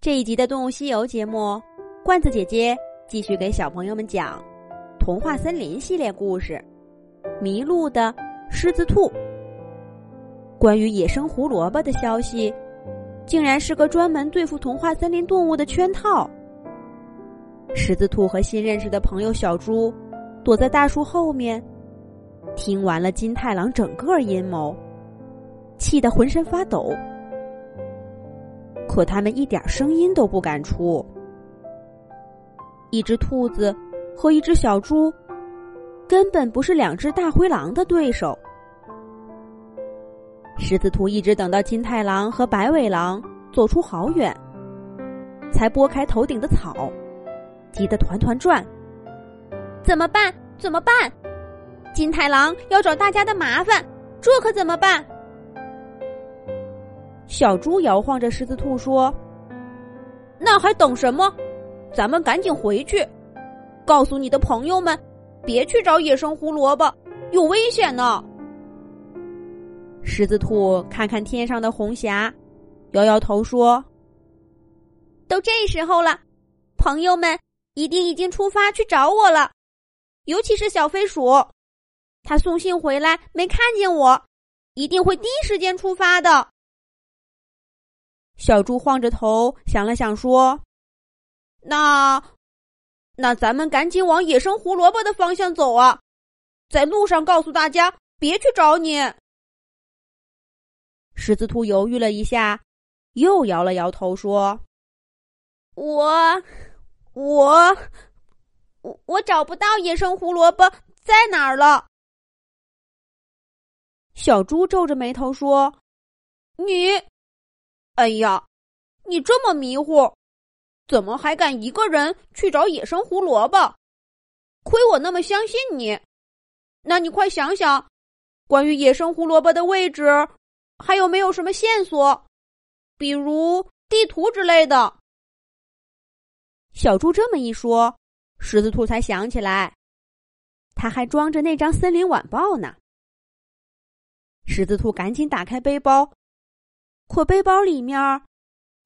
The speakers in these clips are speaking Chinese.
这一集的《动物西游》节目，罐子姐姐继续给小朋友们讲《童话森林》系列故事《迷路的狮子兔》。关于野生胡萝卜的消息，竟然是个专门对付童话森林动物的圈套。狮子兔和新认识的朋友小猪躲在大树后面，听完了金太郎整个阴谋，气得浑身发抖。可他们一点声音都不敢出。一只兔子和一只小猪，根本不是两只大灰狼的对手。狮子兔一直等到金太郎和白尾狼走出好远，才拨开头顶的草，急得团团转。怎么办？怎么办？金太郎要找大家的麻烦，这可怎么办？小猪摇晃着狮子兔说：“那还等什么？咱们赶紧回去，告诉你的朋友们，别去找野生胡萝卜，有危险呢。”狮子兔看看天上的红霞，摇摇头说：“都这时候了，朋友们一定已经出发去找我了，尤其是小飞鼠，他送信回来没看见我，一定会第一时间出发的。”小猪晃着头想了想，说：“那，那咱们赶紧往野生胡萝卜的方向走啊！在路上告诉大家别去找你。”狮子兔犹豫了一下，又摇了摇头，说：“我，我，我我找不到野生胡萝卜在哪儿了。”小猪皱着眉头说：“你。”哎呀，你这么迷糊，怎么还敢一个人去找野生胡萝卜？亏我那么相信你。那你快想想，关于野生胡萝卜的位置，还有没有什么线索？比如地图之类的。小猪这么一说，狮子兔才想起来，他还装着那张森林晚报呢。狮子兔赶紧打开背包。可背包里面，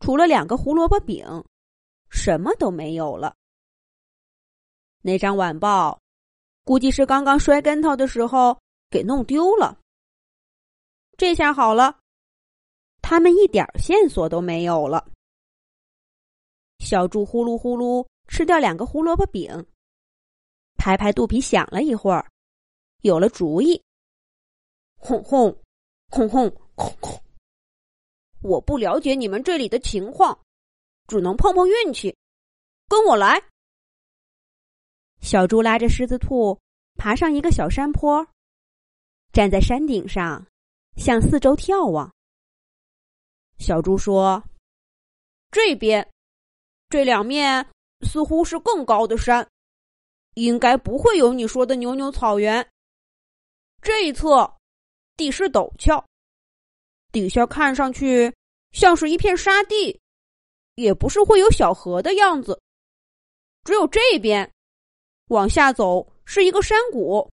除了两个胡萝卜饼，什么都没有了。那张晚报，估计是刚刚摔跟头的时候给弄丢了。这下好了，他们一点线索都没有了。小猪呼噜呼噜吃掉两个胡萝卜饼，拍拍肚皮想了一会儿，有了主意。轰轰，轰轰，轰轰。我不了解你们这里的情况，只能碰碰运气。跟我来。小猪拉着狮子兔爬上一个小山坡，站在山顶上，向四周眺望。小猪说：“这边，这两面似乎是更高的山，应该不会有你说的牛牛草原。这一侧，地势陡峭。”底下看上去像是一片沙地，也不是会有小河的样子。只有这边往下走是一个山谷。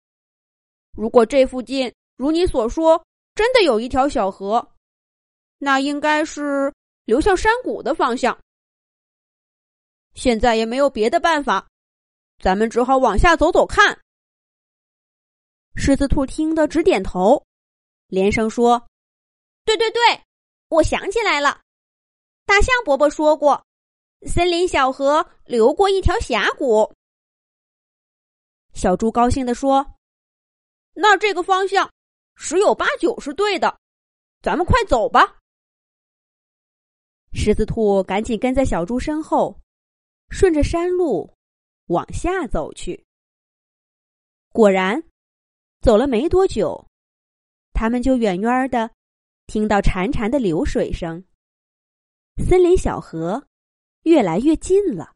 如果这附近如你所说真的有一条小河，那应该是流向山谷的方向。现在也没有别的办法，咱们只好往下走走看。狮子兔听得直点头，连声说。对对对，我想起来了，大象伯伯说过，森林小河流过一条峡谷。小猪高兴的说：“那这个方向十有八九是对的，咱们快走吧。”狮子兔赶紧跟在小猪身后，顺着山路往下走去。果然，走了没多久，他们就远远的。听到潺潺的流水声，森林小河越来越近了。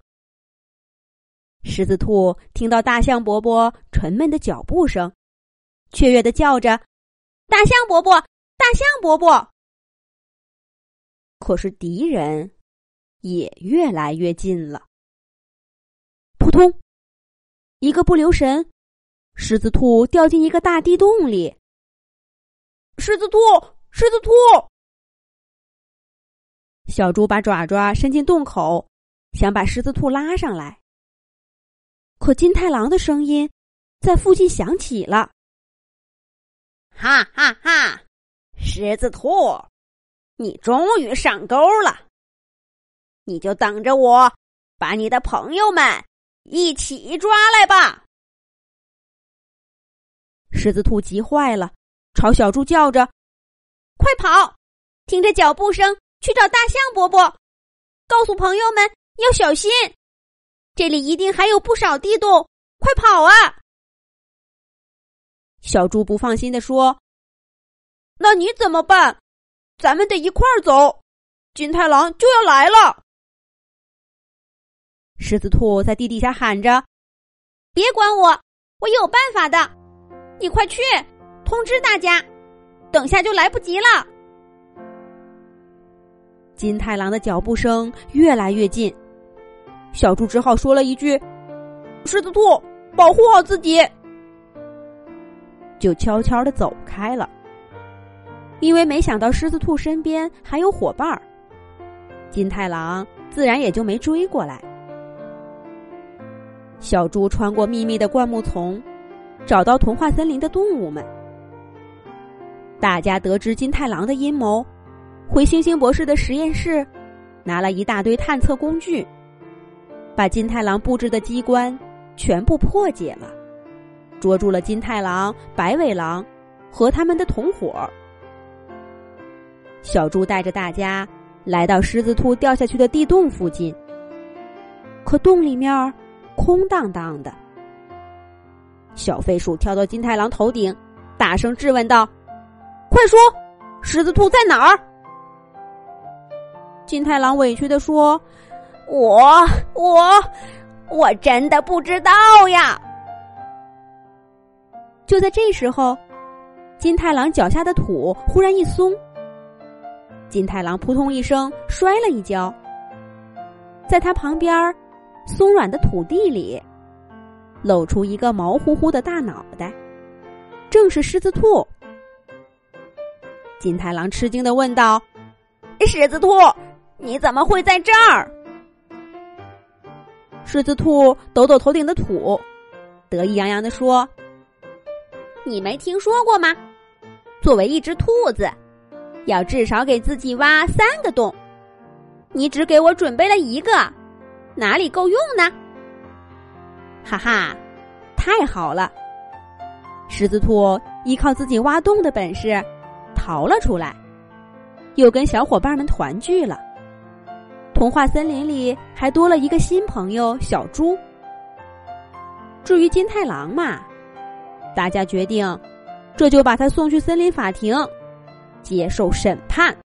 狮子兔听到大象伯伯沉闷的脚步声，雀跃的叫着：“大象伯伯，大象伯伯！”可是敌人也越来越近了。扑通！一个不留神，狮子兔掉进一个大地洞里。狮子兔。狮子兔，小猪把爪爪伸进洞口，想把狮子兔拉上来。可金太郎的声音在附近响起了：“哈哈哈，狮子兔，你终于上钩了！你就等着我把你的朋友们一起抓来吧！”狮子兔急坏了，朝小猪叫着：“快跑！听着脚步声去找大象伯伯，告诉朋友们要小心。”这里一定还有不少地洞，快跑啊！小猪不放心的说：“那你怎么办？咱们得一块儿走，金太郎就要来了。”狮子兔在地底下喊着：“别管我，我有办法的！你快去通知大家，等下就来不及了。”金太郎的脚步声越来越近。小猪只好说了一句：“狮子兔，保护好自己。”就悄悄的走开了。因为没想到狮子兔身边还有伙伴儿，金太郎自然也就没追过来。小猪穿过密密的灌木丛，找到童话森林的动物们。大家得知金太郎的阴谋，回星星博士的实验室，拿了一大堆探测工具。把金太郎布置的机关全部破解了，捉住了金太郎、白尾狼和他们的同伙。小猪带着大家来到狮子兔掉下去的地洞附近，可洞里面空荡荡的。小飞鼠跳到金太郎头顶，大声质问道：“快说，狮子兔在哪儿？”金太郎委屈的说。我我我真的不知道呀！就在这时候，金太郎脚下的土忽然一松，金太郎扑通一声摔了一跤，在他旁边松软的土地里，露出一个毛乎乎的大脑袋，正是狮子兔。金太郎吃惊的问道：“狮子兔，你怎么会在这儿？”狮子兔抖抖头顶的土，得意洋洋的说：“你没听说过吗？作为一只兔子，要至少给自己挖三个洞。你只给我准备了一个，哪里够用呢？”哈哈，太好了！狮子兔依靠自己挖洞的本事，逃了出来，又跟小伙伴们团聚了。童话森林里还多了一个新朋友小猪。至于金太郎嘛，大家决定，这就把他送去森林法庭，接受审判。